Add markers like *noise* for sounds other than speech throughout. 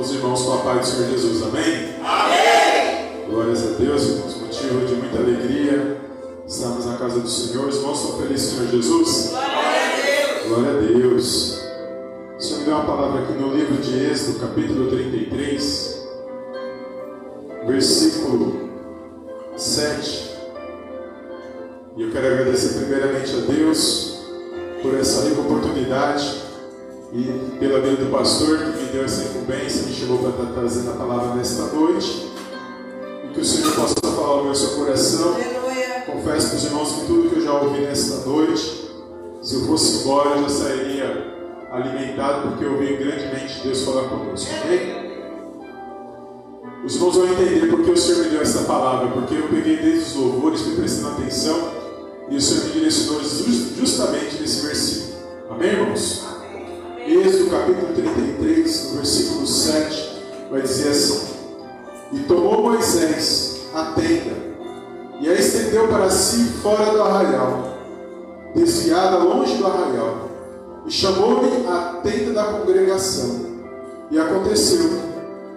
Todos os irmãos com a paz do Senhor Jesus, amém? Amém! Glórias a Deus, irmãos, motivo de muita alegria. Estamos na casa do Senhor, os irmãos estão felizes, Senhor Jesus? Glória a Deus! Glória a Deus. O Senhor me deu uma palavra aqui no livro de Êxodo, capítulo 33, versículo 7. E eu quero agradecer primeiramente a Deus por essa rica oportunidade e pela vida do pastor que me deu essa incumbência, me chamou para estar trazendo a palavra nesta noite. E que o Senhor possa falar ao meu seu coração. Aleluia! Confesso para os irmãos que tudo que eu já ouvi nesta noite, se eu fosse embora, eu já sairia alimentado, porque eu ouvi grandemente Deus falar conosco. Amém? Os irmãos vão entender porque o Senhor me deu essa palavra, porque eu peguei desde os louvores, fui prestando atenção, e o Senhor me direcionou just- justamente nesse versículo. Amém, irmãos? Êxodo capítulo 33, no versículo 7, vai dizer assim: E tomou Moisés a tenda, e a estendeu para si fora do arraial, desviada longe do arraial, e chamou-lhe a tenda da congregação. E aconteceu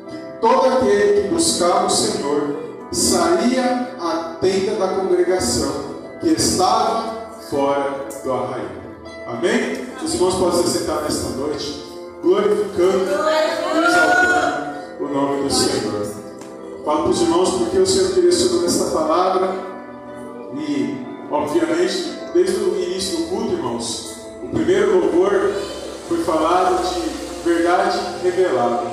que todo aquele que buscava o Senhor saía à tenda da congregação, que estava fora do arraial. Amém? Os irmãos podem se sentar nesta noite, glorificando e exaltando o nome do Senhor. Falo para os irmãos porque o Senhor direcionou esta palavra e, obviamente, desde o início do culto, irmãos, o primeiro louvor foi falado de verdade revelada.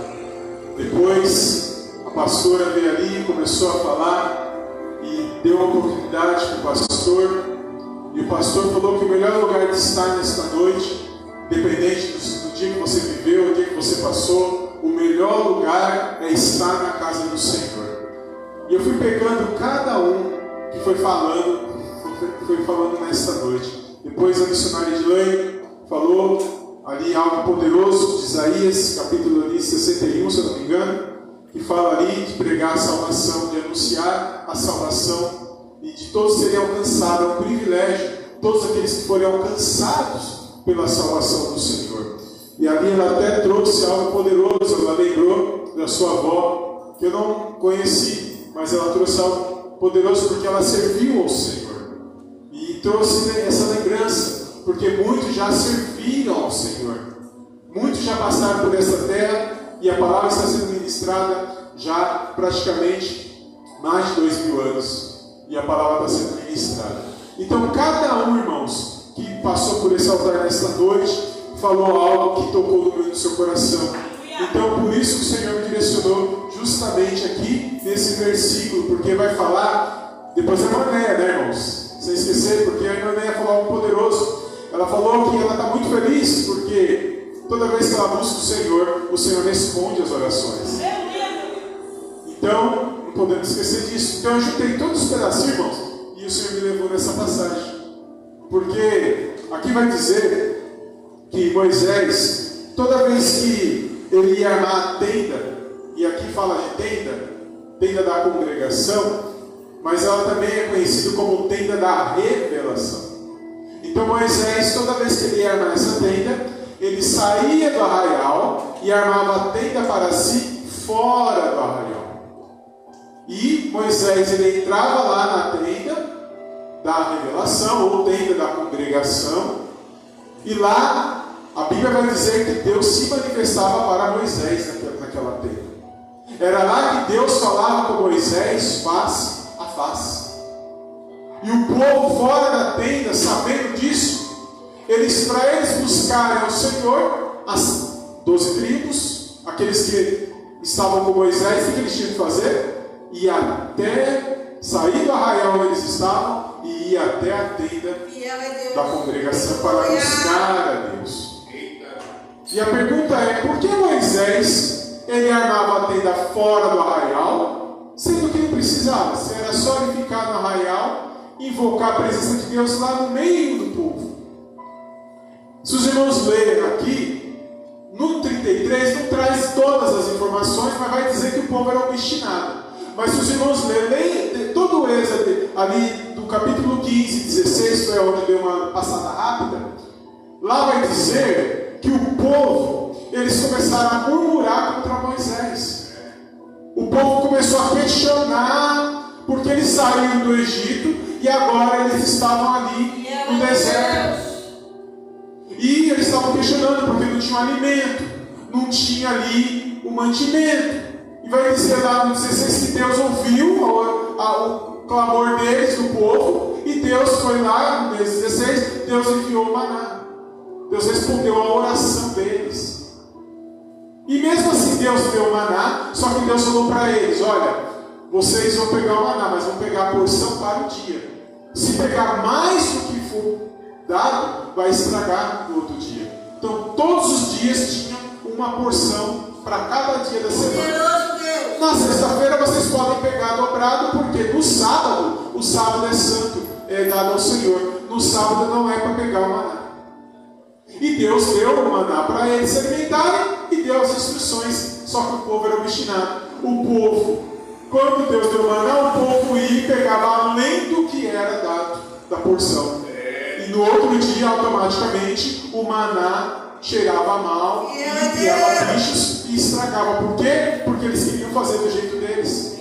Depois, a pastora veio ali começou a falar e deu uma oportunidade para o pastor. E o pastor falou que o melhor lugar de estar nesta noite, independente do, do dia que você viveu, do dia que você passou, o melhor lugar é estar na casa do Senhor. E eu fui pegando cada um que foi falando, que *laughs* foi falando nesta noite. Depois a missionária Edilane falou ali algo poderoso de Isaías, capítulo ali 61, se eu não me engano, que fala ali de pregar a salvação, de anunciar a salvação e de todos serem alcançados. É um privilégio, todos aqueles que forem alcançados pela salvação do Senhor. E ali ela até trouxe algo poderoso, ela lembrou da sua avó, que eu não conheci, mas ela trouxe algo poderoso porque ela serviu ao Senhor. E trouxe essa lembrança, porque muitos já serviram ao Senhor. Muitos já passaram por essa terra e a palavra está sendo ministrada já praticamente mais de dois mil anos. E a palavra está sendo ministrada. Então, cada um, irmãos, que passou por esse altar nesta noite, falou algo que tocou no, meu- no seu coração. Então, por isso que o Senhor me direcionou justamente aqui nesse versículo, porque vai falar, depois a Manéia, né, irmãos? Sem esquecer, porque a Manéia falou algo poderoso. Ela falou que ela está muito feliz, porque toda vez que ela busca o Senhor, o Senhor responde às orações. Então, não podemos esquecer disso. Então, eu juntei todos os pedacinhos, irmãos, e o Senhor me levou nessa passagem. Porque aqui vai dizer que Moisés, toda vez que ele ia armar a tenda, e aqui fala de tenda, tenda da congregação, mas ela também é conhecida como tenda da revelação. Então Moisés, toda vez que ele ia armar essa tenda, ele saía do arraial e armava a tenda para si fora do arraial. E Moisés ele entrava lá na tenda da revelação ou tenda da congregação, e lá a Bíblia vai dizer que Deus se manifestava para Moisés naquela, tenda. Era lá que Deus falava com Moisés face a face. E o povo fora da tenda, sabendo disso, eles para eles buscarem ao Senhor, as doze tribos, aqueles que estavam com Moisés, o que eles tinham que fazer? Ir até sair do arraial onde eles estavam e ir até a tenda da congregação para buscar a Deus. E a pergunta é: por que Moisés ele armava a tenda fora do arraial, sendo que não precisava? Se era só ele ficar no arraial e invocar a presença de Deus lá no meio do povo. Se os irmãos lerem aqui, no 33 não traz todas as informações, mas vai dizer que o povo era obstinado. Mas se os irmãos lerem todo o êxodo ali do capítulo 15, 16, que é onde deu uma passada rápida, lá vai dizer que o povo, eles começaram a murmurar contra Moisés. O povo começou a questionar porque eles saíram do Egito e agora eles estavam ali no deserto. E eles estavam questionando porque não tinha alimento, não tinha ali o mantimento. Vai dizer lá no 16 que Deus ouviu o, a, o clamor deles, do povo, e Deus foi lá, no 16, Deus enviou o maná. Deus respondeu a oração deles. E mesmo assim Deus deu maná, só que Deus falou para eles: olha, vocês vão pegar o maná, mas vão pegar a porção para o dia. Se pegar mais do que for dado, vai estragar no outro dia. Então todos os dias tinham uma porção para cada dia da semana. Na sexta-feira vocês podem pegar dobrado, porque no sábado, o sábado é santo, é dado ao Senhor. No sábado não é para pegar o maná. E Deus deu o maná para eles se alimentarem e deu as instruções, só que o povo era obstinado. O povo, quando Deus deu o maná, o povo ia e pegava além do que era dado da porção. E no outro dia, automaticamente, o maná cheirava mal, e criava bichos e estragava. Por quê? Porque eles queriam fazer do jeito deles.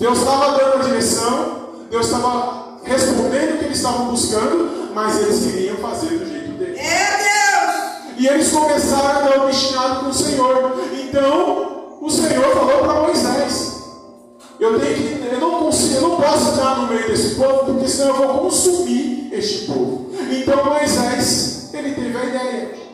Deus estava dando a direção, Deus estava respondendo o que eles estavam buscando, mas eles queriam fazer do jeito deles. E eles começaram a dar obstinado com o Senhor. Então, o Senhor falou para Moisés: eu, tenho que, eu, não consigo, eu não posso estar no meio desse povo, porque senão eu vou consumir este povo. Então Moisés, ele teve a ideia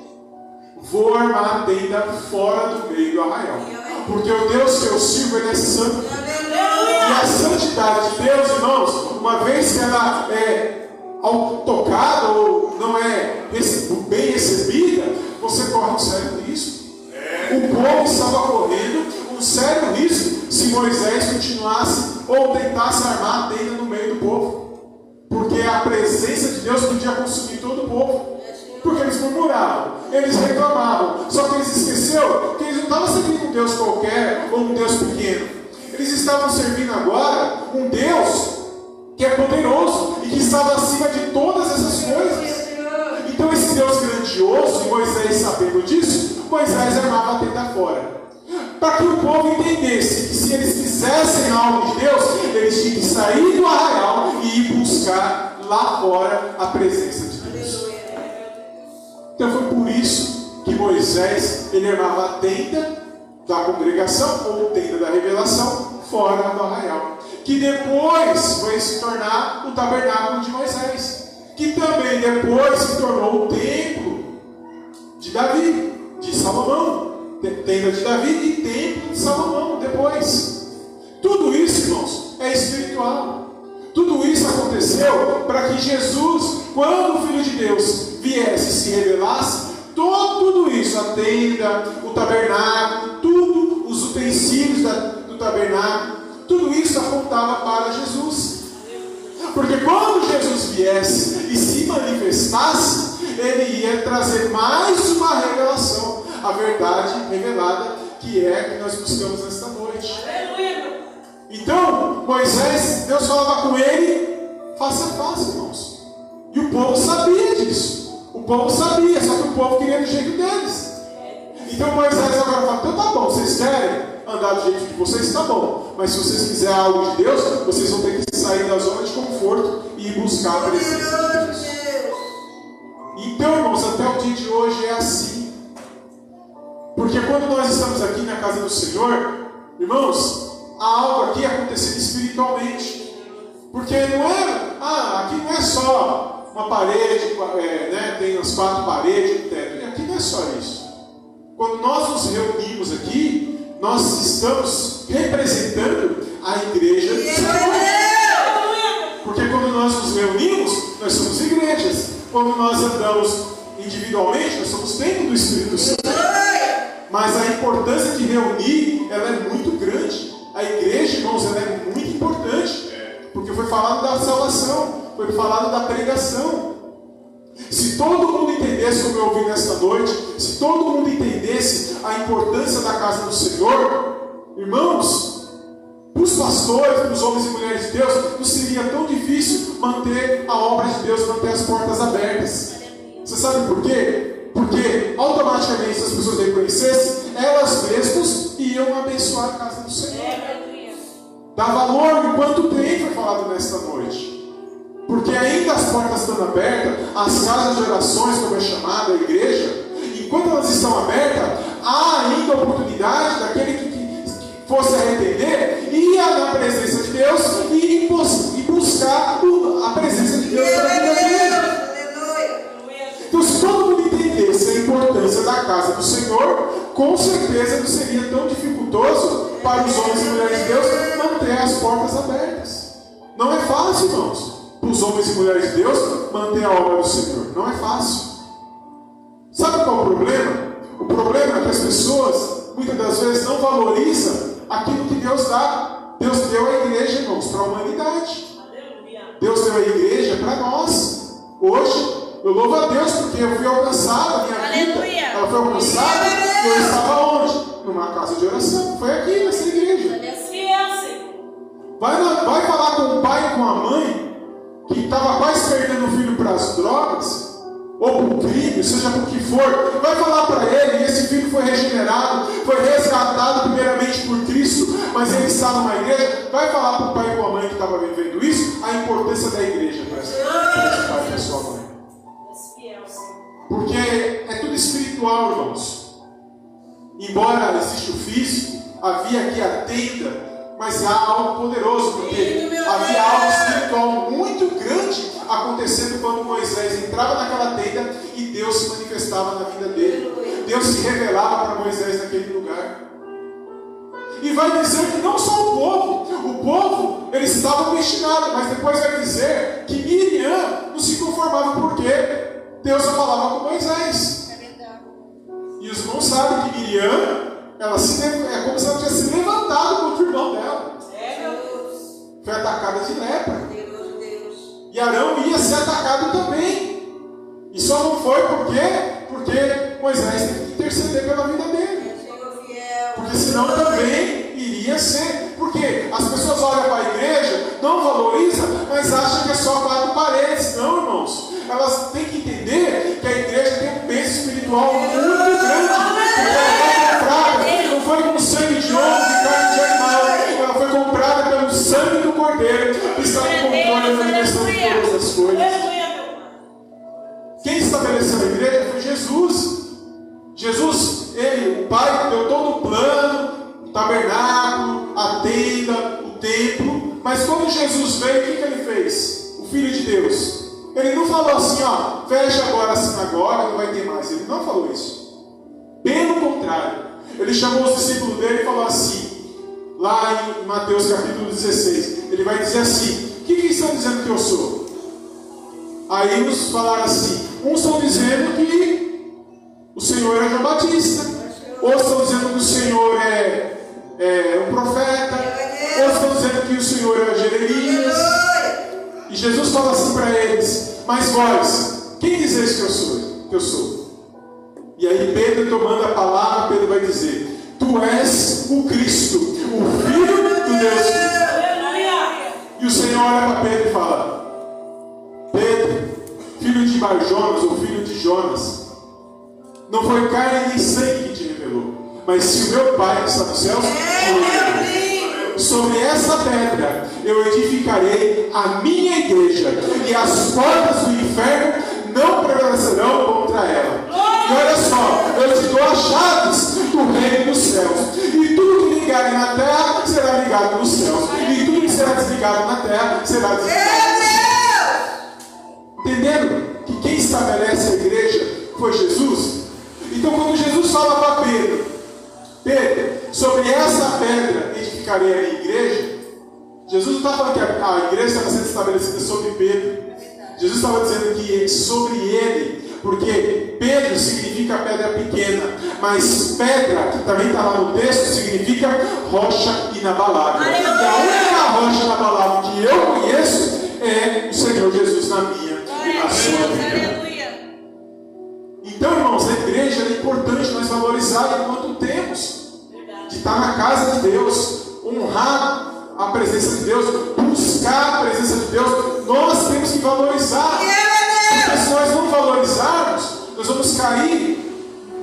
vou armar a tenda fora do meio do arraial. Porque o Deus que eu sirvo, ele é santo. E a santidade de Deus, irmãos, uma vez que ela é tocada ou não é bem recebida, você corre um sério risco. O povo estava correndo um sério risco se Moisés continuasse ou tentasse armar a tenda no meio do povo. Porque a presença de Deus podia consumir todo o povo. Porque eles murmuravam, eles reclamavam. Só que eles esqueceram que eles não estavam servindo um Deus qualquer ou um Deus pequeno. Eles estavam servindo agora um Deus que é poderoso e que estava acima de todas essas coisas. Então esse Deus grandioso, e Moisés sabendo disso, Moisés armava a tenda fora. Para que o povo entendesse que se eles quisessem algo de Deus, eles tinham que sair do arraial e ir buscar lá fora a presença de. Então foi por isso que Moisés ele armava a tenda da congregação ou tenda da revelação fora do arraial, que depois vai se tornar o tabernáculo de Moisés, que também depois se tornou o templo de Davi, de Salomão, tenda de Davi e templo de Salomão depois. Tudo isso, irmãos, é espiritual. Tudo isso aconteceu para que Jesus, quando o Filho de Deus viesse e se revelasse, tudo isso, a tenda, o tabernáculo, tudo, os utensílios da, do tabernáculo, tudo isso apontava para Jesus. Porque quando Jesus viesse e se manifestasse, ele ia trazer mais uma revelação, a verdade revelada, que é que nós buscamos noite. Então, Moisés, Deus falava com ele face a face, irmãos. E o povo sabia disso. O povo sabia, só que o povo queria do jeito deles. Então Moisés agora fala: então tá bom, vocês querem andar do jeito de vocês, tá bom. Mas se vocês quiserem algo de Deus, vocês vão ter que sair da zona de conforto e buscar a presença de Deus. Então, irmãos, até o dia de hoje é assim. Porque quando nós estamos aqui na casa do Senhor, irmãos, algo aqui acontecendo espiritualmente. Porque não é, ah, aqui não é só uma parede, é, né, tem as quatro paredes, um teto. Aqui não é só isso. Quando nós nos reunimos aqui, nós estamos representando a igreja do Senhor. Porque quando nós nos reunimos, nós somos igrejas. Quando nós andamos individualmente, nós somos templo do Espírito Santo. Mas a importância de reunir, ela é muito grande. A igreja, irmãos, ela é muito importante. Porque foi falado da salvação, foi falado da pregação. Se todo mundo entendesse como eu ouvi nesta noite, se todo mundo entendesse a importância da casa do Senhor, irmãos, para os pastores, para os homens e mulheres de Deus, não seria tão difícil manter a obra de Deus, manter as portas abertas. Você sabe por quê? Porque automaticamente, se as pessoas reconhecessem, elas mesmas iam abençoar a casa do Senhor. Dá valor enquanto tem, foi falado nesta noite. Porque ainda as portas estão abertas, as casas de orações, como é chamada a igreja, enquanto elas estão abertas, há ainda oportunidade daquele que, que fosse arrepender, ir na presença de Deus e, bus buscar a presença de Deus na vida. Então, se todo mundo importância da casa do Senhor, com certeza não seria tão dificultoso para os homens e mulheres de Deus manter as portas abertas. Não é fácil, irmãos para os homens e mulheres de Deus manter a obra do Senhor. Não é fácil. Sabe qual é o problema? O problema é que as pessoas, muitas das vezes, não valorizam aquilo que Deus dá. Deus deu a igreja, irmãos, para a humanidade. Deus deu a igreja para nós. Hoje, eu louvo a Deus porque eu fui alcançado, a minha Aleluia. vida ela foi alcançada e eu estava onde? Numa casa de oração. Foi aqui, nessa igreja. Vai, vai falar com o pai e com a mãe que estava quase perdendo o filho para as drogas, ou para o crime, seja por que for, vai falar para ele, e esse filho foi regenerado, foi resgatado primeiramente por Cristo, mas ele está numa igreja, vai falar para o pai e para a mãe que estava vivendo isso, a importância da igreja para esse pai e para sua mãe. Porque é tudo espiritual, irmãos. Embora exista o físico, havia aqui a tenda, mas há algo poderoso, porque havia algo espiritual muito grande acontecendo quando Moisés entrava naquela tenda e Deus se manifestava na vida dele. Deus se revelava para Moisés naquele lugar. E vai dizer que não só o povo, o povo, eles estavam destinados, mas depois vai dizer que Miriam não se conformava porque Deus falava com Moisés. E os irmãos sabem que Miriam ela se, é como se ela tivesse se levantado contra o irmão dela. Foi atacada de lepra. E Arão ia ser atacado também. E só não foi porque, porque Moisés teve que interceder pela vida dele. Porque senão também iria ser. Porque as pessoas olham para a igreja, não valorizam, mas acham que é só quatro paredes. Não, irmãos. Elas têm que entender que a igreja tem um peso espiritual muito grande. Porque foi com sangue de onze e carne de animal. Ela foi comprada pelo sangue do Cordeiro, que está no controle da direção de todas as coisas. Quem estabeleceu a igreja foi Jesus. Jesus, ele, o Pai, deu todo o plano, o tabernáculo, a tenda, o templo. Mas quando Jesus veio, o que ele fez? O Filho de Deus. Ele não falou assim, ó, fecha agora a sinagoga, não vai ter mais. Ele não falou isso. Pelo contrário, ele chamou os discípulos dele e falou assim, lá em Mateus capítulo 16, ele vai dizer assim: O que, que estão dizendo que eu sou? Aí uns falaram assim: uns estão dizendo que o Senhor é João Batista, outros estão dizendo que o Senhor é, é um profeta, outros estão dizendo que o Senhor é Jeremias. E Jesus fala assim para eles: Mas vós, quem dizeis que eu sou? Que eu sou? E aí Pedro tomando a palavra, Pedro vai dizer: Tu és o Cristo, o Filho do Deus. E o Senhor olha para Pedro e fala: Pedro, filho de Barjonas ou filho de Jonas, não foi carne nem sangue que te revelou, mas se o meu Pai que está nos céus Sobre essa pedra eu edificarei a minha igreja, e as portas do inferno não prevalecerão contra ela. E olha só, eu te dou as chaves do reino dos céus. E tudo que ligar na terra será ligado nos céus. E tudo que será desligado na terra será desligado. Entendendo que quem estabelece a igreja foi Jesus? Edificarei a igreja, Jesus não está falando que a igreja estava sendo estabelecida sobre Pedro. Jesus estava dizendo que sobre ele porque Pedro significa pedra pequena, mas pedra, que também está lá no texto, significa rocha inabalável. E a única rocha inabalável que eu conheço é o Senhor Jesus na minha e na sua vida. Então, irmãos, a igreja é importante nós valorizar enquanto temos de estar na casa de Deus, honrar a presença de Deus, buscar a presença de Deus, nós temos que valorizar. Porque se nós não valorizarmos, nós vamos cair,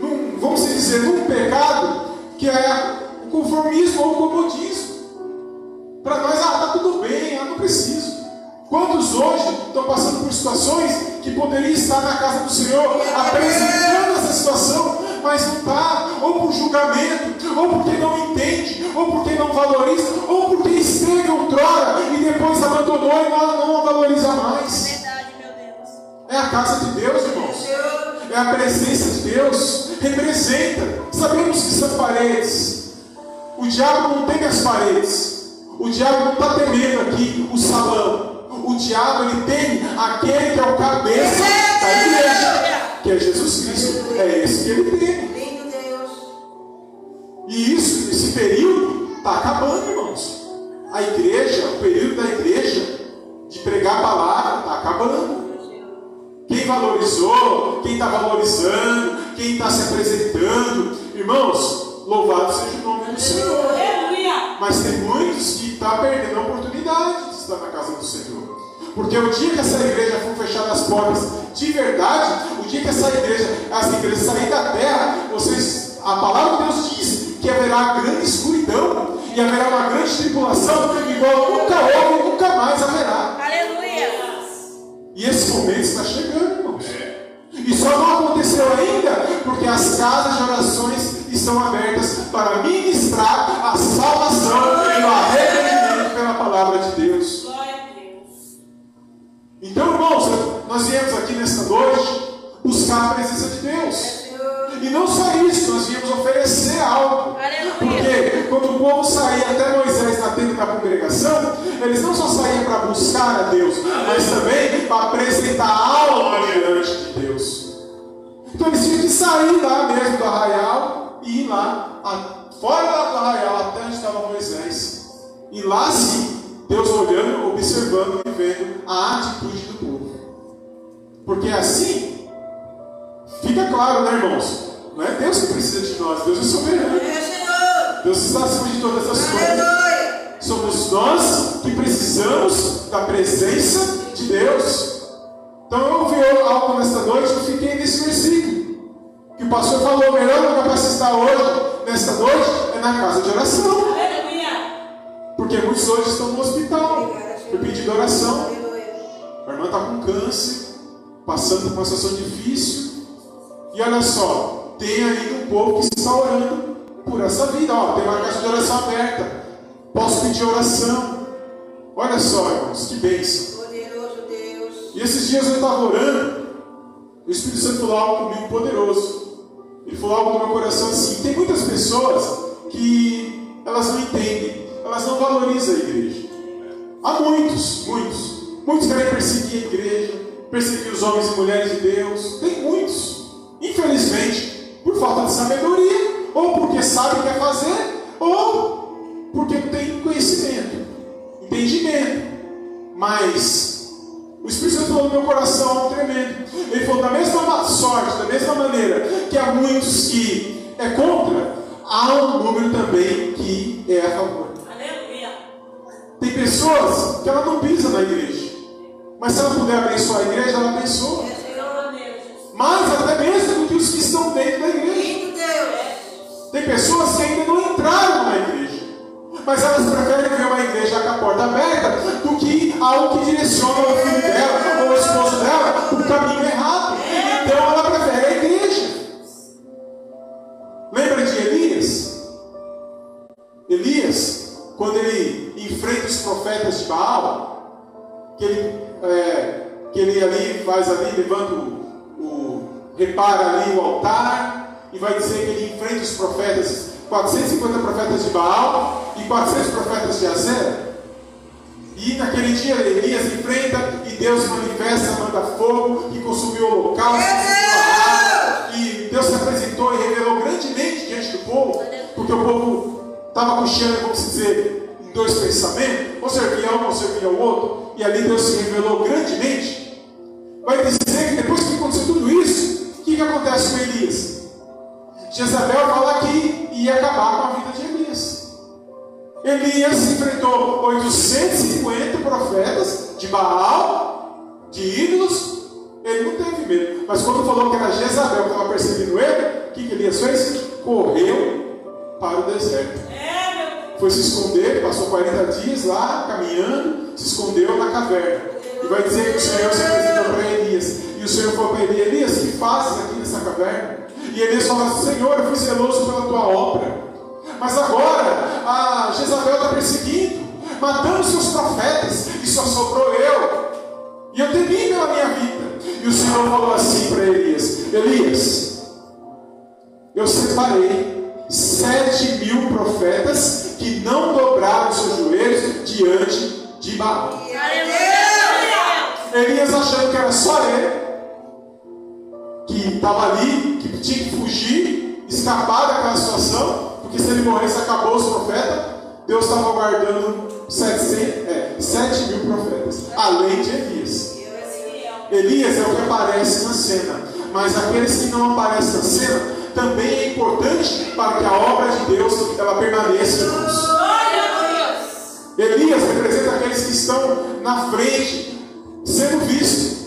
num, vamos dizer, num pecado que é o conformismo ou o comodismo. Para nós, ah, tá tudo bem, ah, não preciso. Quantos hoje estão passando por situações que poderiam estar na casa do Senhor, apresentando essa situação, mas não está, ou por julgamento, ou porque não entende, ou porque não valoriza, ou porque esteve outrora e depois abandonou e não, não a valoriza mais. Verdade, meu Deus. É a casa de Deus, irmãos. É a presença de Deus. Representa. Sabemos que são paredes. O diabo não tem as paredes. O diabo não está temendo aqui o salão. O diabo ele tem aquele que é o cabeça da igreja, que é Jesus Cristo. É esse que ele tem. E isso, esse período, está acabando, irmãos. A igreja, o período da igreja de pregar a palavra, está acabando. Quem valorizou, quem está valorizando, quem está se apresentando, irmãos, louvado seja o nome do Senhor. Mas tem muitos que estão perdendo a oportunidade de estar na casa do Senhor. Porque o dia que essa igreja for fechar as portas de verdade, o dia que essa igreja, as igrejas saírem da terra, vocês, a palavra de Deus diz que haverá grande escuridão e haverá uma grande tribulação, igual nunca houve e nunca mais haverá. Aleluia. E esse momento está chegando, irmãos. E só não aconteceu ainda porque as casas de orações estão abertas para ministrar a salvação e o arrependimento pela palavra de Deus. Nós viemos aqui nesta noite buscar a presença de Deus. E não só isso, nós viemos oferecer algo. Porque quando o povo saía até Moisés na tenda da congregação, eles não só saíam para buscar a Deus, mas também para apresentar algo diante de Deus. Então eles tinham que sair lá mesmo do arraial e ir lá, a- fora lá do arraial, até onde estava Moisés. E lá sim, Deus olhando, observando e vendo a atitude. Porque assim, fica claro, né, irmãos? Não é Deus que precisa de nós, Deus é soberano. Senhor. Deus está acima de todas as coisas. Somos nós que precisamos da presença de Deus. Então eu ouvi algo nesta noite e fiquei nesse versículo. Que o pastor falou, o melhor lugar para se estar hoje, nesta noite, é na casa de oração. Porque muitos hoje estão no hospital, por pedindo oração. Aleluia. A irmã está com câncer, passando por uma situação difícil. E olha só, tem ainda um povo que está orando por essa vida. Ó, tem uma caixa de oração aberta. Posso pedir oração. Olha só, irmãos, que bênção. Poderoso Deus. E esses dias eu estava orando, o Espírito Santo falou algo comigo poderoso. Ele falou algo no meu coração assim. Tem muitas pessoas que elas não entendem, elas não valorizam a igreja. Há muitos, muitos. Muitos querem perseguir a igreja, perseguir os homens e mulheres de Deus. Tem muitos. Infelizmente, por falta de sabedoria, ou porque sabe o que quer fazer, ou porque não tem conhecimento, entendimento. Mas o Espírito Santo falou no meu coração algo tremendo. Ele falou, da mesma sorte, da mesma maneira que há muitos que é contra, há um número também que é a favor. Aleluia. Tem pessoas que ela não pisa na igreja. Mas se ela puder abençoar a igreja, ela abençoa. Mais até mesmo do que os que estão dentro da igreja. Tem pessoas que ainda não entraram na igreja. Mas elas preferem ver uma igreja com a porta aberta do que algo que direciona o filho dela ou o esposo dela para o caminho errado. Então ela prefere a igreja. Lembra de Elias? Elias, quando ele enfrenta os profetas de Baal, que ele, é, que ele ali faz ali, levanta o, o repara ali o altar e vai dizer que ele enfrenta os profetas, 450 profetas de Baal e 400 profetas de Azera. E naquele dia Elias enfrenta e Deus manifesta, manda fogo que consumiu o holocausto, água, e Deus se apresentou e revelou grandemente diante do povo, porque o povo estava cocheando, vamos dizer, em dois pensamentos, ou servia um ou servia o outro, e ali Deus se revelou grandemente. Vai dizer que depois que aconteceu tudo isso, o que, que acontece com Elias? Jezabel fala que ia acabar com a vida de Elias. Elias enfrentou 850 profetas de Baal, de ídolos, ele não teve medo. Mas quando falou que era Jezabel que estava perseguindo ele, o que, que Elias fez? Correu para o deserto. É. foi se esconder, passou 40 dias lá caminhando, se escondeu na caverna. E vai dizer que o Senhor se apresentou para Elias. E o Senhor falou para ele: Elias, que fazes aqui nessa caverna? E Elias assim: Senhor, eu fui zeloso pela tua obra. Mas agora a Jezabel está perseguindo, matando seus profetas, e só sobrou eu. E eu temi pela minha vida. E o Senhor falou assim para Elias: Elias, eu separei sete mil profetas que não dobraram seus joelhos diante de Baal. Elias achando que era só ele, que estava ali, que tinha que fugir, escapar daquela situação, porque se ele morresse acabou os profetas, Deus estava guardando 700, é, 7 mil profetas, além de Elias. Elias é o que aparece na cena, mas aqueles que não aparecem na cena também é importante para que a obra de Deus ela permaneça. Irmãos. Elias representa aqueles que estão na frente, sendo vistos.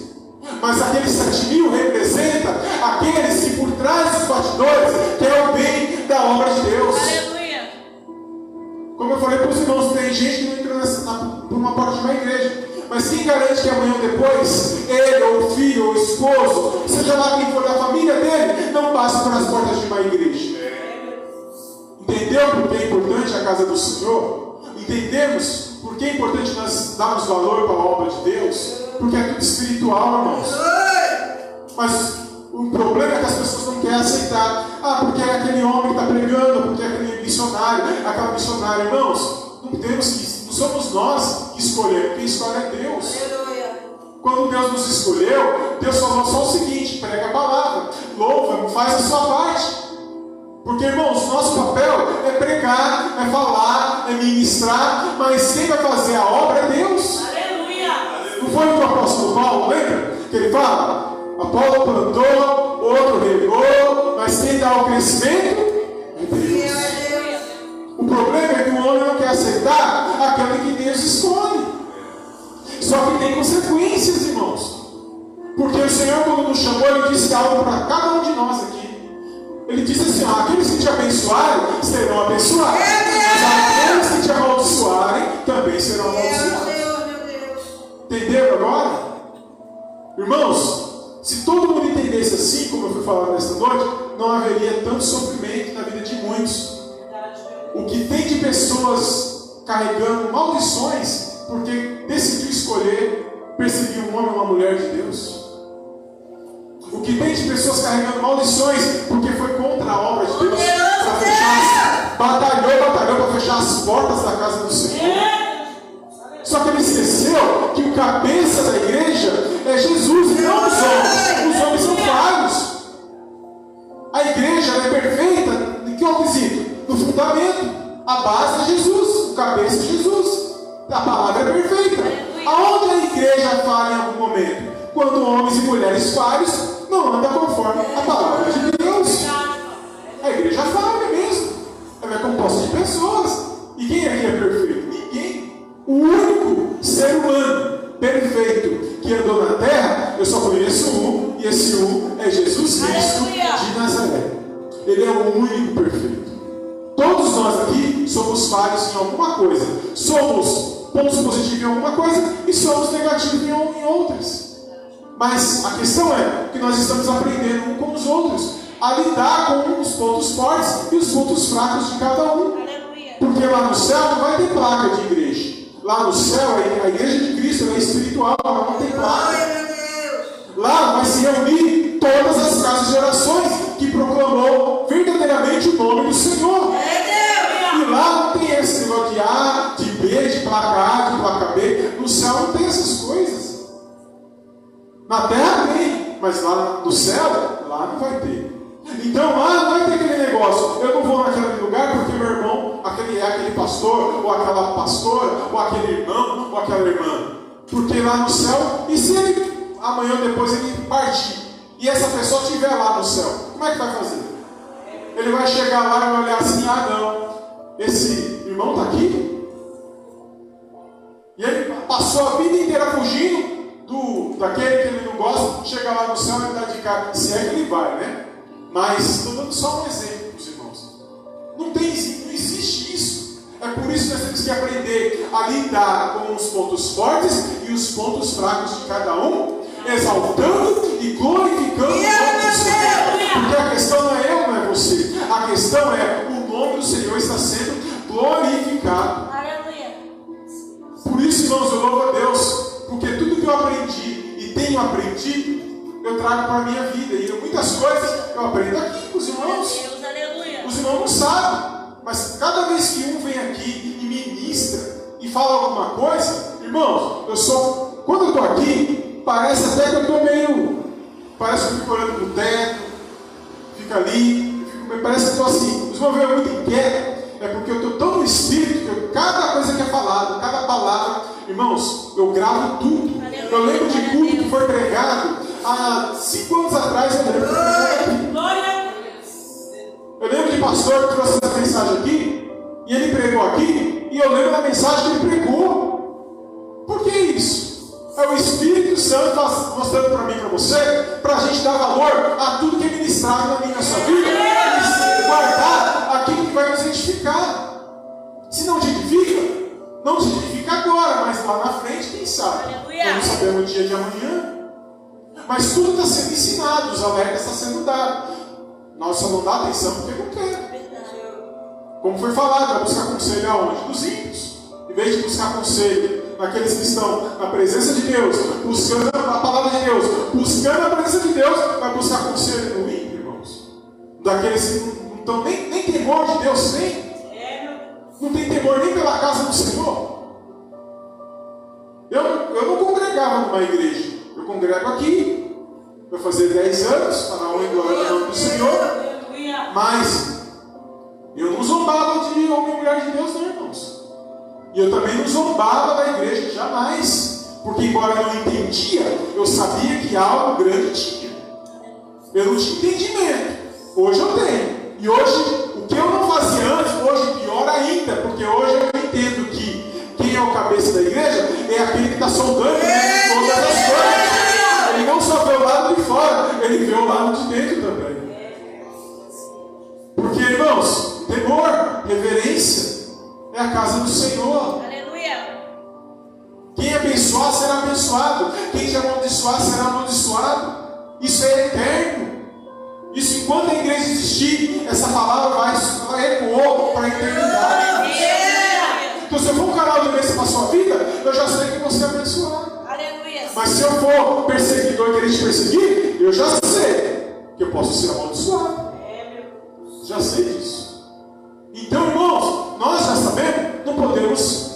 Mas aqueles sete mil representa aqueles que por trás dos bastidores querem o bem da obra de Deus. Aleluia. Como eu falei para os irmãos, tem gente que não entra nessa, na, por uma porta de uma igreja. Mas quem garante que amanhã ou depois, ele, ou o filho, ou o esposo, seja lá quem for da família dele, não passe pelas portas de uma igreja? Entendeu por que é importante a casa do Senhor? Entendemos por que é importante nós darmos valor para a obra de Deus? Porque é tudo espiritual, irmãos. Mas o problema é que as pessoas não querem aceitar. Ah, porque é aquele homem que está pregando, porque é aquele missionário, aquela missionária. Irmãos, não temos que, não somos nós que escolhemos, quem escolhe é Deus. Quando Deus nos escolheu, Deus falou só o seguinte: prega a palavra, louva, faz a sua parte. Porque, irmãos, nosso papel é pregar, é falar, é ministrar, mas quem vai fazer a obra é Deus. Aleluia. Não foi o apóstolo Paulo, lembra? Que ele fala: Apolo plantou, outro regou, mas quem dá o crescimento é Deus. O problema é que o homem não quer aceitar aquele que Deus escolhe. Só que tem consequências, irmãos. Porque o Senhor, quando nos chamou, Ele disse algo para cada um de nós aqui. Ele disse assim: ó, aqueles que te abençoarem serão abençoados. Mas aqueles que te amaldiçoarem também serão amaldiçoados. Entenderam agora? Irmãos, se todo mundo entendesse assim, como eu fui falar nesta noite, não haveria tanto sofrimento pessoas carregando maldições porque decidiu escolher perseguir um homem ou uma mulher de Deus. O que tem de pessoas carregando maldições porque foi contra a obra de Deus para as- batalhou, batalhou para fechar as portas da casa do Senhor. Só que ele esqueceu que o cabeça da igreja é Jesus e não os homens. Os homens são falhos. A igreja é perfeita em que quesito? No fundamento. A base é Jesus. O cabeça é Jesus. A palavra é perfeita. Aonde a igreja falha em algum momento? Quando homens e mulheres falhos não andam conforme a palavra de Deus. A igreja falha mesmo. Ela é composta de pessoas. E quem aqui é perfeito? Ninguém. O único ser humano perfeito que andou na terra, eu só conheço um, e esse um é Jesus Cristo de Nazaré. Ele é o único perfeito. Todos nós aqui somos falhos em alguma coisa. Somos pontos positivos em alguma coisa e somos negativos em, outras. Mas a questão é que nós estamos aprendendo um com os outros a lidar com os pontos fortes e os pontos fracos de cada um. Porque lá no céu não vai ter placa de igreja. Lá no céu, a igreja de Cristo é espiritual, ela não tem placa. Lá vai se reunir todas as casas de orações que proclamou verdadeiramente o nome do Senhor. E lá não tem esse negócio de A, de B, de placa A, de placa B. No céu não tem essas coisas. Na terra tem, mas lá no céu, lá não vai ter. Então lá não vai ter aquele negócio. Eu não vou naquele lugar porque meu irmão, aquele é aquele pastor, ou aquela pastora, ou aquele irmão, ou aquela irmã. Porque lá no céu, e se ele amanhã ou depois ele partir, e essa pessoa estiver lá no céu, como é que vai fazer? Ele vai chegar lá e vai olhar assim, ah não, esse irmão está aqui? E ele passou a vida inteira fugindo do, daquele que ele não gosta, chega lá no céu e dá de cara, se é que ele vai, né? Mas estou dando só um exemplo para os irmãos. Não tem, não existe isso. É por isso que nós temos que aprender a lidar com os pontos fortes e os pontos fracos de cada um, exaltando e glorificando o Senhor. Porque a questão não é eu, não é você. A questão é nome do Senhor está sendo glorificado. Aleluia. Por isso, irmãos, eu louvo a Deus, porque tudo que eu aprendi e tenho aprendido, eu trago para a minha vida. E muitas coisas eu aprendo aqui com os irmãos. Deus, aleluia. Os irmãos não sabem, mas cada vez que um vem aqui e ministra e fala alguma coisa, irmãos, eu sou. Quando eu estou aqui, parece até que eu estou meio. Parece que eu fico olhando para o teto, fica ali, fico- parece que eu estou assim. Os irmãos veem muito inquieto, é porque eu estou tão no espírito que eu- cada coisa que é falada, cada palavra, irmãos, eu gravo tudo. Eu lembro de culto que foi pregado há cinco anos atrás, eu lembro. Eu lembro de pastor que trouxe essa mensagem aqui, e ele pregou aqui, e eu lembro da mensagem que ele pregou. Santo faz- mostrando para mim e para você, para a gente dar valor a tudo que é ministrado na minha sua vida, e guardar aquilo que vai nos edificar. Se não te edifica, não te edifica agora, mas lá na frente, quem sabe? Aleluia. Não sabemos o dia de amanhã. Mas tudo está sendo ensinado, os alertas estão sendo dados. Nós só não dá atenção porque não quer. Como foi falado, vai buscar conselho aonde? Dos ímpios. Em vez de buscar conselho naqueles que estão na presença de Deus, buscando a palavra de Deus, buscando a presença de Deus, vai buscar conselho no ímpio, irmãos. Daqueles que não, estão nem, nem temor de Deus meu. Não tem temor nem pela casa do Senhor. Eu, eu não congregava numa igreja. Eu congrego aqui. Vai fazer 10 anos, para a honra e glória do nome do Senhor. Mas eu não zombava de homem e mulher de Deus, não, irmãos. E eu também não zombava da igreja, jamais. Porque, embora eu não entendia, eu sabia que algo grande tinha. Eu não tinha entendimento. Hoje eu tenho. E hoje, o que eu não fazia antes, hoje pior ainda, porque hoje eu entendo que quem é o cabeça da igreja é aquele que está sondando né, todas as coisas. Ele não só vê o lado de fora, ele vê o lado de dentro também. Casa do Senhor. Aleluia. Quem abençoar será abençoado. Quem te amaldiçoar será amaldiçoado. Isso é eterno. Isso, enquanto a igreja existir, essa palavra vai, ecoar para a eternidade. Então, se eu for um canal de bênção para a sua vida, eu já sei que você é abençoado. Aleluia. Mas se eu for perseguidor e querer te perseguir, eu já sei que eu posso ser amaldiçoado. É. Já sei disso. Então, irmãos, nós já sabemos, não podemos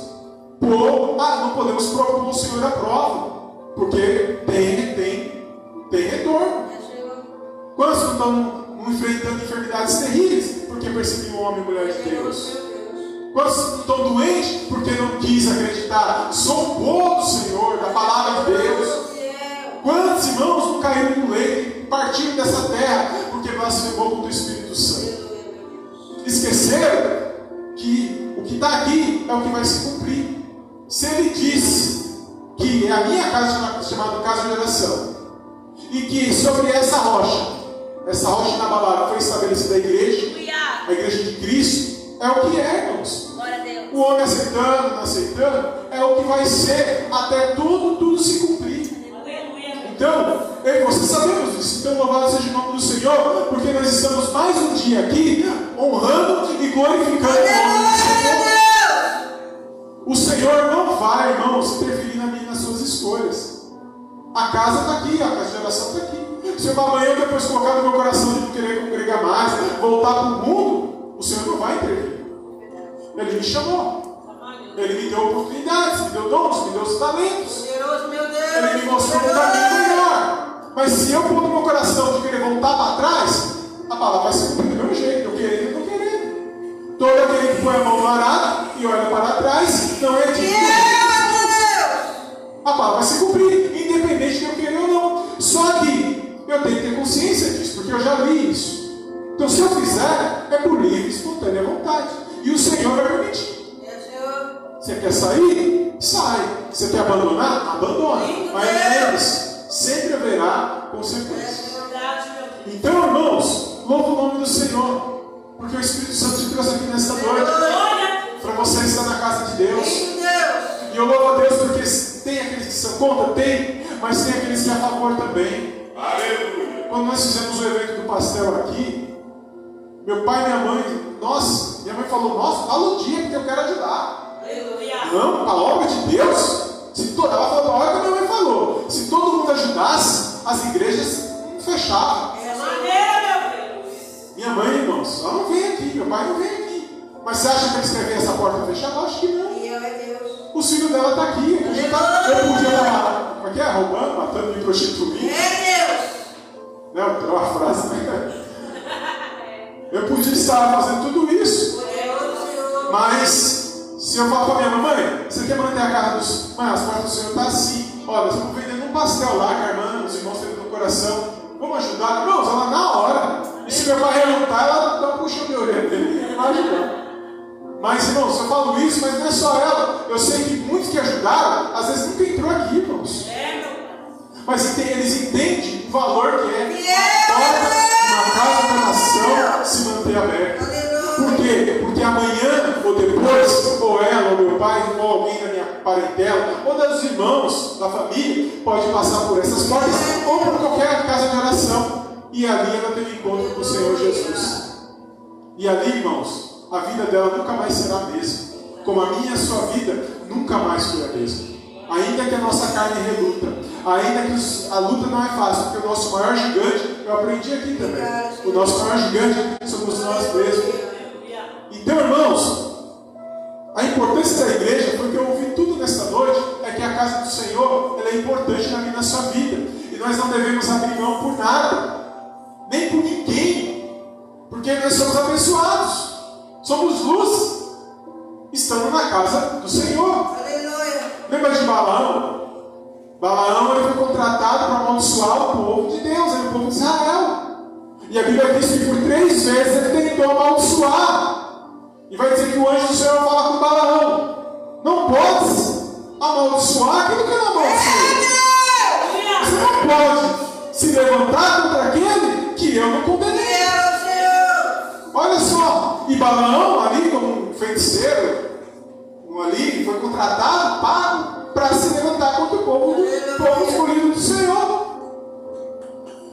pôr, ah, não podemos propor o Senhor à prova, porque tem, tem, tem retorno. Quantos não estão enfrentando enfermidades terríveis porque perseguiam o homem e mulher de Deus? Quantos estão doentes porque não quis acreditar? Zombou do Senhor, da palavra de Deus. Quantos irmãos não caíram no leito, partiram dessa terra porque blasfemou contra o Espírito Santo? Esqueceram que está aqui é o que vai se cumprir. Se ele disse que é a minha casa chamada, casa de oração, e que sobre essa rocha, essa rocha inabalável foi estabelecida a igreja, a igreja de Cristo, é o que é, irmãos. O homem aceitando, não aceitando, é o que vai ser até tudo, tudo se cumprir. Então, eu e você sabemos disso. Então, louvado seja o nome do Senhor, porque nós estamos mais um dia aqui honrando e glorificando o nome do Senhor. O Senhor não vai, irmãos, interferir na minha nas suas escolhas. A casa está aqui, a casa de oração está aqui. Se eu amanhã depois colocar no meu coração de não querer congregar mais, voltar para o mundo, o Senhor não vai intervir. Ele me chamou. Ele me deu oportunidades, me deu dons, me deu os talentos. Ele me mostrou um caminho. Mas se eu pôr no meu coração de querer voltar para trás, a palavra vai ser cumprida do meu jeito, eu querendo e não querendo. Todo aquele que põe a mão no arado e olha para trás, não é digno. A palavra vai se cumprir, independente de eu querer ou não. Só que eu tenho que ter consciência disso, porque eu já li isso. Então, se eu fizer, é por livre e espontânea vontade. E o Senhor vai permitir. Você quer sair? Sai. Você quer abandonar? Abandona. Meu pai e minha mãe, nossa, minha mãe falou, nossa, fala o dia porque eu quero ajudar. Aleluia. Não, a obra de Deus, se ela falou, olha o que a minha mãe falou, se todo mundo ajudasse, as igrejas não fechavam. É maneira, meu Deus. Minha mãe, irmãos, ela não vem aqui, meu pai não vem aqui. Mas você acha que eles querem essa porta fechada? Eu acho que não. Fiel é Deus. O filho dela está aqui. Eu podia estar eu podia estar como é que é? roubando, matando, me prostituindo. É Deus. Né? Tem uma frase. né? Eu podia estar fazendo tudo isso. É o. Mas, se eu falar para minha mamãe, você quer manter a casa dos. Mãe, as portas do Senhor estão assim. Olha, estamos vendendo um pastel lá, que a irmã, os irmãos têm no coração. Vamos ajudar? Irmãos, ela na hora. E se meu pai relutar, ela dá um puxão de orelha dele. Vai ajudar. Mas, irmãos, eu falo isso, mas não é só ela. Eu sei que muitos que ajudaram, às vezes nunca entrou aqui, irmãos. É, meu. Mas eles entendem o valor que é Fiel a porta uma é casa da Deus. se manter aberta. Por quê? Porque amanhã, ou depois, ou ela, ou meu pai, ou alguém da minha parentela, ou dos irmãos da família, pode passar por essas portas, ou por qualquer casa de oração. E ali ela tem um encontro com o Senhor Jesus. E ali, irmãos, a vida dela nunca mais será a mesma. Como a minha e a sua vida nunca mais foi a mesma. Ainda que a nossa carne reluta, ainda que a luta não é fácil, porque o nosso maior gigante, eu aprendi aqui também, o nosso maior gigante somos nós mesmos. Então, irmãos, a importância da igreja, foi que eu ouvi tudo nesta noite, é que a casa do Senhor é importante na minha sua vida. E nós não devemos abrir mão por nada, nem por ninguém, porque nós somos abençoados, somos luz, estamos na casa do Senhor. Aleluia. Balaão? Balaão ele foi contratado para amaldiçoar o povo de Deus, era o povo de Israel. E a Bíblia diz que por três vezes ele tentou amaldiçoar. E vai dizer que o anjo do Senhor fala com Balaão: Não podes amaldiçoar aquilo que não amaldiçoou. Você não pode se levantar contra aquele que eu não condenei. Olha só, e Balaão ali como um feiticeiro, ali foi contratado, pago, para se levantar contra o povo do povo escolhido do Senhor.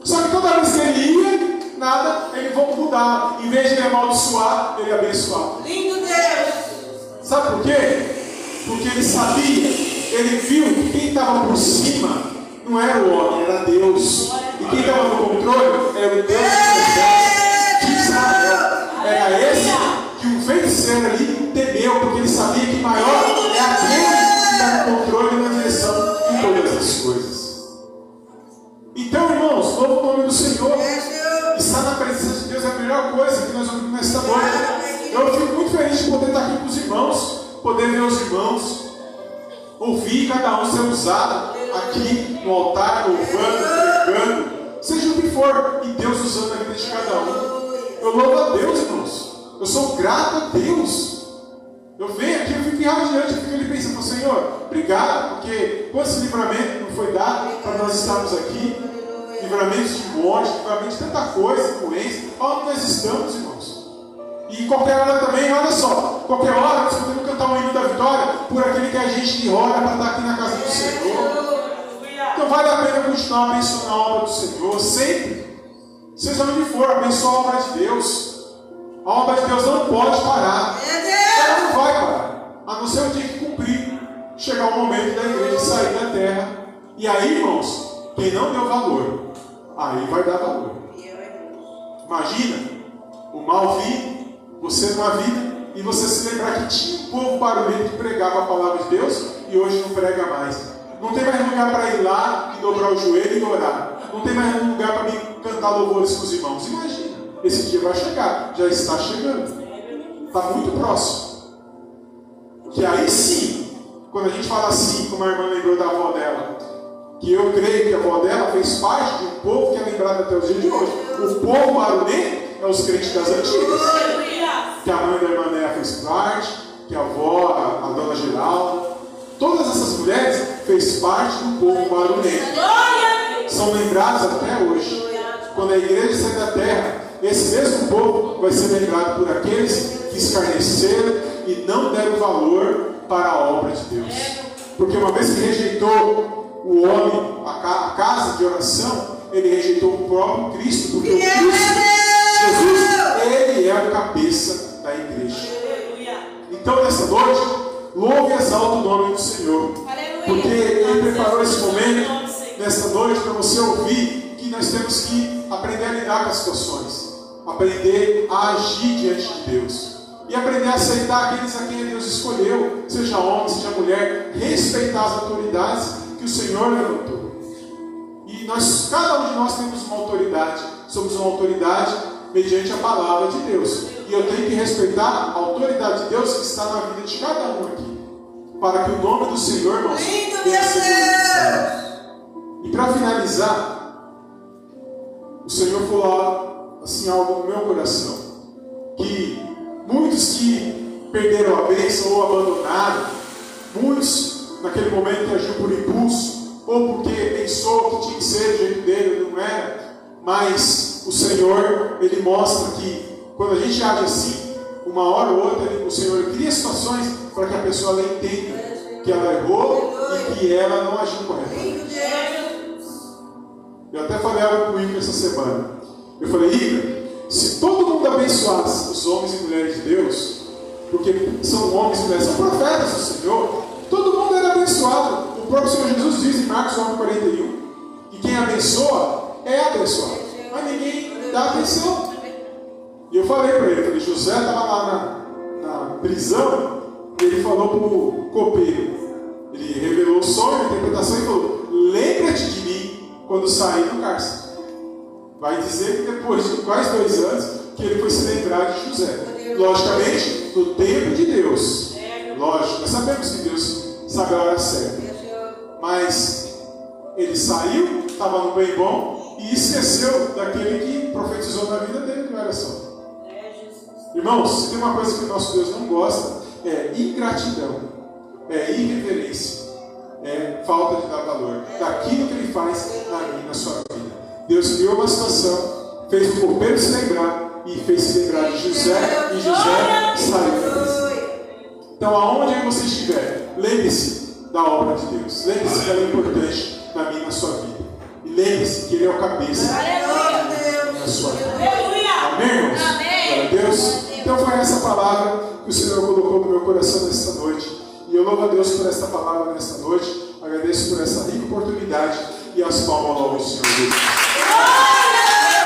Só que toda vez que ele ia, nada, ele vão mudar. Em vez de ele amaldiçoar, ele abençoar. Lindo Deus. Sabe por quê? Porque ele sabia, ele viu que quem estava por cima não era o homem, era Deus. E quem estava no controle era o Deus de Israel. Era esse que o feiticeiro ali temeu, porque ele sabia que maior é aquele que está no controle e na direção de todas as coisas. Então, irmãos, louvo o nome do Senhor. Estar na presença de Deus é a melhor coisa que nós ouvimos nesta noite. Eu fico muito feliz de poder estar aqui com os irmãos, poder ver os irmãos, ouvir cada um ser usado aqui no altar, louvando, pregando, seja o que for, e Deus usando a vida de cada um. Eu louvo a Deus, irmãos. Eu sou grato a Deus. Eu venho aqui, eu fico irradiante, eu fico ali pensando, Senhor, obrigado, porque com esse livramento não foi dado para nós estarmos aqui, livramentos de morte, livramentos de tanta coisa, doença, onde nós estamos, irmãos. E qualquer hora também, olha só, qualquer hora nós podemos cantar um hino da vitória por aquele que a gente ora para estar aqui na casa do Senhor. Então vale a pena continuar abençoando a obra do Senhor, sempre. Seja onde for, abençoa a obra de Deus. A obra de Deus não pode parar. É. Ela não vai parar, a não ser o dia que cumprir. Chegar o momento da igreja sair da terra. E aí, irmãos, quem não deu valor, aí vai dar valor. Imagina o mal vir, você numa vida, e você se lembrar que tinha um povo barulhento que pregava a palavra de Deus e hoje não prega mais. Não tem mais lugar para ir lá e dobrar o joelho e orar. Não tem mais lugar para mim cantar louvores com os irmãos. Imagina, esse dia vai chegar, já está chegando. Está muito próximo. Que aí sim, quando a gente fala assim, como a irmã lembrou da avó dela, que eu creio que a avó dela fez parte de um povo que é lembrado até os dias de hoje. O povo barulhento é os crentes das antigas. Que a mãe da irmã Néa fez parte, que a avó, a, a dona Geralda, todas essas mulheres fez parte do povo Deus. São lembrados até hoje. Quando a igreja sair da terra, esse mesmo povo vai ser lembrado por aqueles que escarneceram e não deram valor para a obra de Deus. Porque uma vez que rejeitou o homem, a, ca- a casa de oração, ele rejeitou o próprio Cristo, porque o Cristo, Jesus, ele é o cabeça da igreja. Então, nessa noite, louve e exalta o nome do Senhor. Porque Ele preparou esse momento, nesta noite, para você ouvir que nós temos que aprender a lidar com as situações, aprender a agir diante de Deus e aprender a aceitar aqueles a quem Deus escolheu, seja homem, seja mulher, respeitar as autoridades que o Senhor levantou. E nós, cada um de nós temos uma autoridade, somos uma autoridade mediante a palavra de Deus. E eu tenho que respeitar a autoridade de Deus que está na vida de cada um aqui. Para que o nome do Senhor, irmãos, Lindo, venha a ser glorificado. Deus. E para finalizar, o Senhor falou assim algo no meu coração, que muitos que perderam a bênção ou abandonaram, muitos naquele momento agiu por impulso, ou porque pensou que tinha que ser do jeito dele, não era, mas o Senhor, Ele mostra que quando a gente age assim, uma hora ou outra, o Senhor cria situações para que a pessoa entenda que ela errou e que ela não agiu corretamente. Eu até falei algo com o Igor essa semana. Eu falei, Igor, se todo mundo abençoasse os homens e mulheres de Deus, porque são homens e mulheres, são profetas do Senhor, todo mundo era abençoado. O próprio Senhor Jesus diz em Marcos 9, 41, que quem abençoa é abençoado. Mas ninguém dá atenção. E eu falei para ele, falei, José estava lá na, na prisão, e ele falou para o copeiro. Ele revelou o sonho, a interpretação e falou: Lembra-te de mim quando sair do cárcere. Vai dizer que depois de quase dois anos que ele foi se lembrar de José. Logicamente, no tempo de Deus. Lógico, nós sabemos que Deus sabe a hora certa. Mas ele saiu, estava no bem bom e esqueceu daquele que profetizou na vida dele, não era só. Irmãos, se tem uma coisa que o nosso Deus não gosta, é ingratidão, é irreverência, é falta de dar valor daquilo que ele faz na minha na sua vida. Deus criou uma situação, fez o copeiro se lembrar e fez se lembrar de José, e José saiu da. Então, aonde você estiver, lembre-se da obra de Deus. Lembre-se que ela é importante na minha e na sua vida. E lembre-se que Ele é o cabeça na sua vida. Amém, irmãos? Amém. Glória a Deus. Então foi essa palavra que o Senhor colocou no meu coração nesta noite. E eu louvo a Deus por esta palavra nesta noite. Agradeço por essa rica oportunidade. E as palmas ao Senhor Jesus.